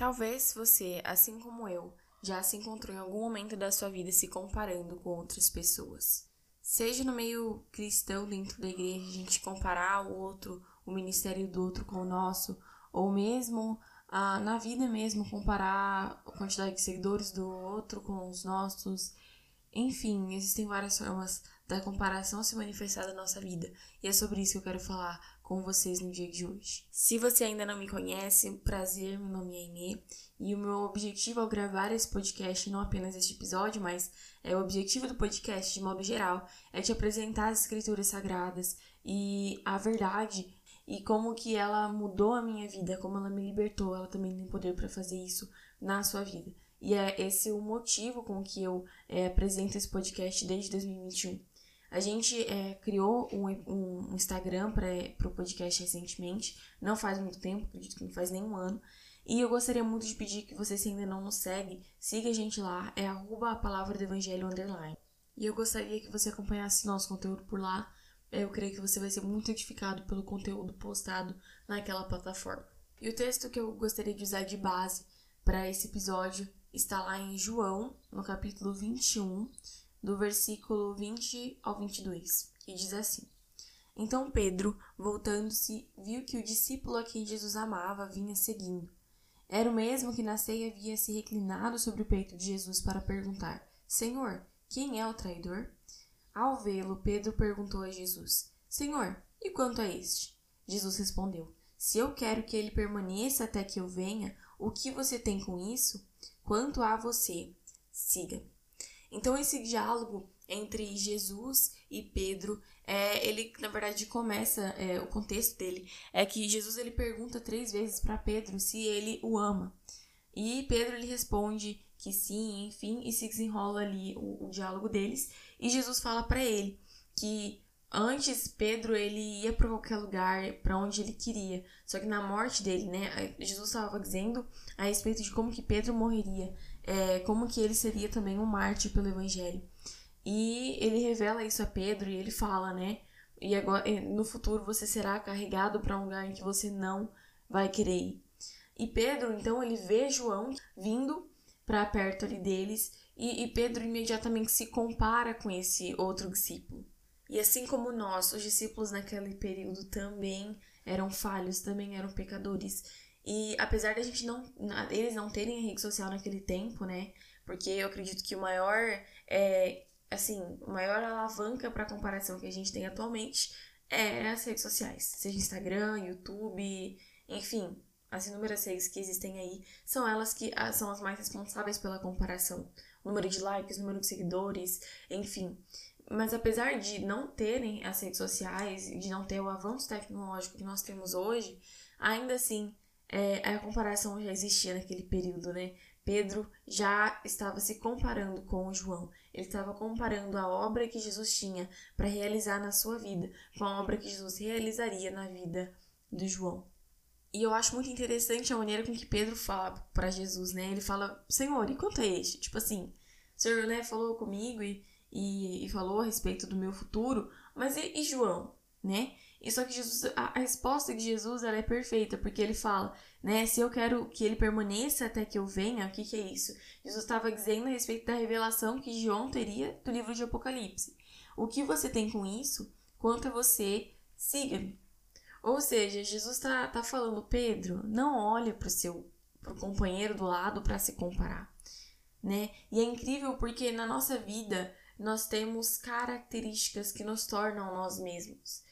Talvez você, assim como eu, já se encontrou em algum momento da sua vida se comparando com outras pessoas. Seja no meio cristão dentro da igreja, a gente comparar o outro, o ministério do outro com o nosso, ou mesmo ah, na vida mesmo, comparar a quantidade de seguidores do outro com os nossos. Enfim, existem várias formas da comparação se manifestar na nossa vida. E é sobre isso que eu quero falar com vocês no dia de hoje. Se você ainda não me conhece, prazer, meu nome é Inê. E o meu objetivo ao gravar esse podcast, não apenas este episódio, mas é o objetivo do podcast de modo geral, é te apresentar as escrituras sagradas e a verdade e como que ela mudou a minha vida, como ela me libertou, ela também tem poder para fazer isso na sua vida. E é esse o motivo com que eu é, apresento esse podcast desde 2021. A gente é, criou um, um Instagram para o podcast recentemente, não faz muito tempo, acredito que não faz nem um ano. E eu gostaria muito de pedir que você, se ainda não nos segue, siga a gente lá, é arroba a palavra do evangelho underline. E eu gostaria que você acompanhasse nosso conteúdo por lá, eu creio que você vai ser muito edificado pelo conteúdo postado naquela plataforma. E o texto que eu gostaria de usar de base para esse episódio está lá em João, no capítulo 21, do versículo 20 ao 22, e diz assim: Então Pedro, voltando-se, viu que o discípulo a quem Jesus amava vinha seguindo. Era o mesmo que na ceia havia se reclinado sobre o peito de Jesus para perguntar: Senhor, quem é o traidor? Ao vê-lo, Pedro perguntou a Jesus: Senhor, e quanto a este? Jesus respondeu: Se eu quero que ele permaneça até que eu venha, o que você tem com isso? Quanto a você, siga. Então, esse diálogo entre Jesus e Pedro, é, ele na verdade começa é, o contexto dele é que Jesus ele pergunta três vezes para Pedro se ele o ama. E Pedro ele responde que sim, enfim, e se desenrola ali o, o diálogo deles. E Jesus fala para ele que antes Pedro ele ia para qualquer lugar para onde ele queria. Só que na morte dele né Jesus estava dizendo a respeito de como que Pedro morreria é, como que ele seria também um mártir pelo evangelho e ele revela isso a Pedro e ele fala né e agora no futuro você será carregado para um lugar em que você não vai querer ir e Pedro então ele vê João vindo para perto ali deles e, e Pedro imediatamente se compara com esse outro discípulo. E assim como nós, os discípulos naquele período também eram falhos, também eram pecadores. E apesar da gente não, eles não terem rede social naquele tempo, né? Porque eu acredito que o maior, é, assim, a maior alavanca para comparação que a gente tem atualmente é as redes sociais, seja Instagram, YouTube, enfim, as inúmeras redes que existem aí, são elas que ah, são as mais responsáveis pela comparação. Número de likes, número de seguidores, enfim. Mas apesar de não terem as redes sociais, de não ter o avanço tecnológico que nós temos hoje, ainda assim é, a comparação já existia naquele período, né? Pedro já estava se comparando com João. Ele estava comparando a obra que Jesus tinha para realizar na sua vida com a obra que Jesus realizaria na vida do João. E eu acho muito interessante a maneira com que Pedro fala para Jesus, né? Ele fala, Senhor, e quanto é este? Tipo assim, o Senhor, né, falou comigo e, e, e falou a respeito do meu futuro, mas e, e João, né? E só que Jesus, a, a, resposta de Jesus, ela é perfeita, porque ele fala, né, se eu quero que ele permaneça até que eu venha, o que que é isso? Jesus estava dizendo a respeito da revelação que João teria do livro de Apocalipse. O que você tem com isso? Quanto a você, siga-me. Ou seja, Jesus está tá falando, Pedro, não olhe para o seu pro companheiro do lado para se comparar, né? E é incrível porque na nossa vida nós temos características que nos tornam nós mesmos.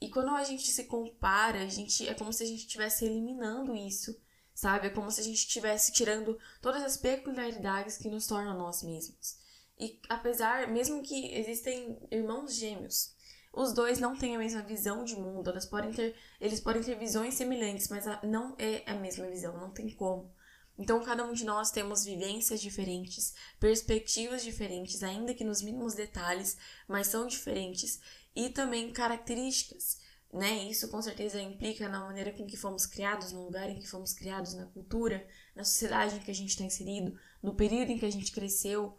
E quando a gente se compara, a gente é como se a gente estivesse eliminando isso, sabe? É como se a gente estivesse tirando todas as peculiaridades que nos tornam nós mesmos. E apesar, mesmo que existem irmãos gêmeos, os dois não têm a mesma visão de mundo, elas podem ter, eles podem ter visões semelhantes, mas não é a mesma visão, não tem como. Então, cada um de nós temos vivências diferentes, perspectivas diferentes, ainda que nos mínimos detalhes, mas são diferentes, e também características, né? Isso com certeza implica na maneira com que fomos criados, no lugar em que fomos criados, na cultura, na sociedade em que a gente está inserido, no período em que a gente cresceu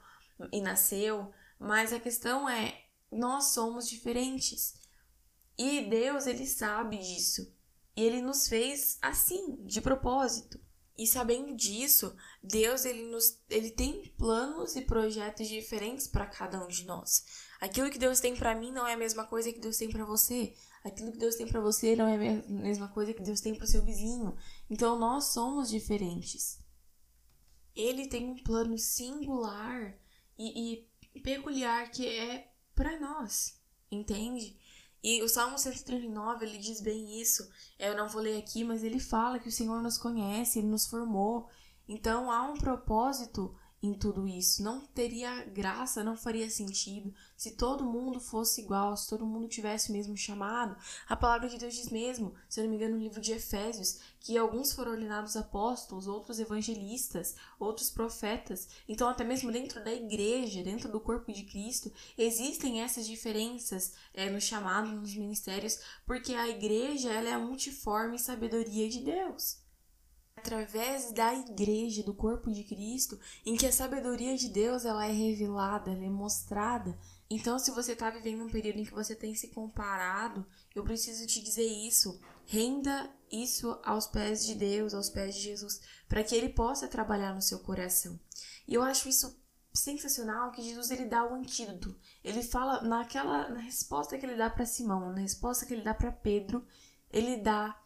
e nasceu, mas a questão é nós somos diferentes. E Deus, ele sabe disso. E ele nos fez assim, de propósito. E sabendo disso, Deus ele nos ele tem planos e projetos diferentes para cada um de nós. Aquilo que Deus tem para mim não é a mesma coisa que Deus tem para você. Aquilo que Deus tem para você não é a mesma coisa que Deus tem para seu vizinho. Então nós somos diferentes. Ele tem um plano singular e, e peculiar que é para nós, entende? E o Salmo 139, ele diz bem isso. Eu não vou ler aqui, mas ele fala que o Senhor nos conhece, ele nos formou. Então há um propósito em tudo isso. Não teria graça, não faria sentido se todo mundo fosse igual, se todo mundo tivesse o mesmo chamado. A palavra de Deus diz mesmo, se eu não me engano, no livro de Efésios, que alguns foram ordenados apóstolos, outros evangelistas, outros profetas. Então, até mesmo dentro da igreja, dentro do corpo de Cristo, existem essas diferenças é, no chamado, nos ministérios, porque a igreja ela é a multiforme sabedoria de Deus através da igreja, do corpo de Cristo, em que a sabedoria de Deus ela é revelada, ela é mostrada. Então, se você está vivendo um período em que você tem se comparado, eu preciso te dizer isso. Renda isso aos pés de Deus, aos pés de Jesus, para que ele possa trabalhar no seu coração. E eu acho isso sensacional que Jesus ele dá o antídoto. Ele fala naquela na resposta que ele dá para Simão, na resposta que ele dá para Pedro, ele dá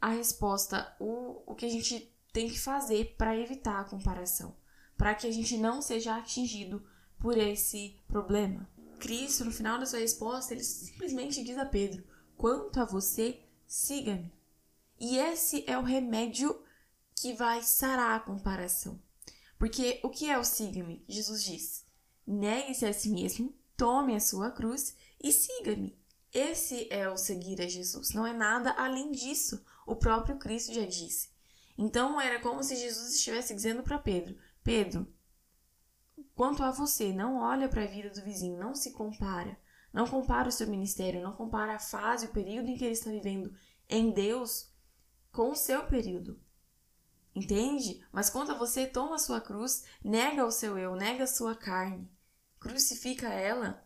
a resposta, o, o que a gente tem que fazer para evitar a comparação, para que a gente não seja atingido por esse problema. Cristo, no final da sua resposta, ele simplesmente diz a Pedro: quanto a você, siga-me. E esse é o remédio que vai sarar a comparação. Porque o que é o siga-me? Jesus diz: negue-se a si mesmo, tome a sua cruz e siga-me. Esse é o seguir a Jesus, não é nada além disso. O próprio Cristo já disse. Então era como se Jesus estivesse dizendo para Pedro: Pedro, quanto a você, não olha para a vida do vizinho, não se compara. Não compara o seu ministério, não compara a fase, o período em que ele está vivendo em Deus com o seu período. Entende? Mas quanto a você, toma a sua cruz, nega o seu eu, nega a sua carne, crucifica ela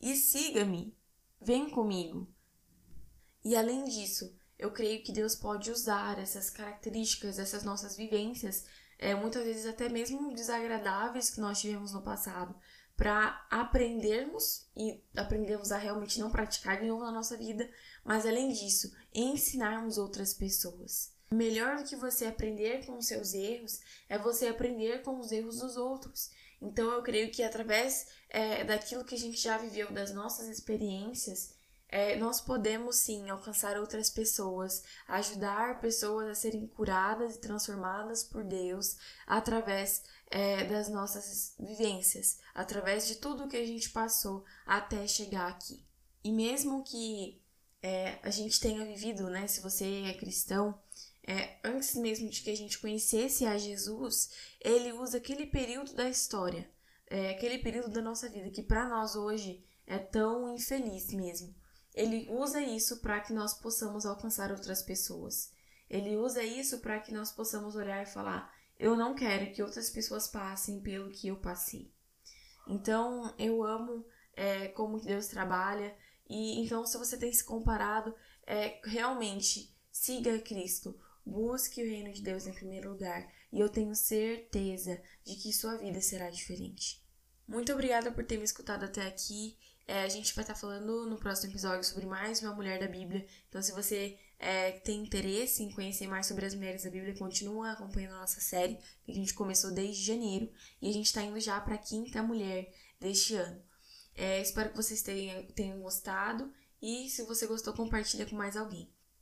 e siga-me. Vem comigo. E além disso, eu creio que Deus pode usar essas características, essas nossas vivências, é, muitas vezes até mesmo desagradáveis que nós tivemos no passado, para aprendermos e aprendermos a realmente não praticar de novo na nossa vida, mas além disso, ensinarmos outras pessoas. Melhor do que você aprender com os seus erros é você aprender com os erros dos outros. Então eu creio que através é, daquilo que a gente já viveu, das nossas experiências, é, nós podemos sim alcançar outras pessoas, ajudar pessoas a serem curadas e transformadas por Deus através é, das nossas vivências, através de tudo que a gente passou até chegar aqui. E mesmo que é, a gente tenha vivido, né, se você é cristão, é, antes mesmo de que a gente conhecesse a Jesus, ele usa aquele período da história, é, aquele período da nossa vida que para nós hoje é tão infeliz mesmo. Ele usa isso para que nós possamos alcançar outras pessoas. Ele usa isso para que nós possamos olhar e falar: eu não quero que outras pessoas passem pelo que eu passei. Então, eu amo é, como Deus trabalha. E então, se você tem se comparado, é, realmente siga Cristo. Busque o reino de Deus em primeiro lugar. E eu tenho certeza de que sua vida será diferente. Muito obrigada por ter me escutado até aqui. É, a gente vai estar falando no próximo episódio sobre mais uma mulher da Bíblia. Então, se você é, tem interesse em conhecer mais sobre as mulheres da Bíblia, continua acompanhando a nossa série, que a gente começou desde janeiro. E a gente está indo já para a quinta mulher deste ano. É, espero que vocês tenham, tenham gostado. E se você gostou, compartilha com mais alguém.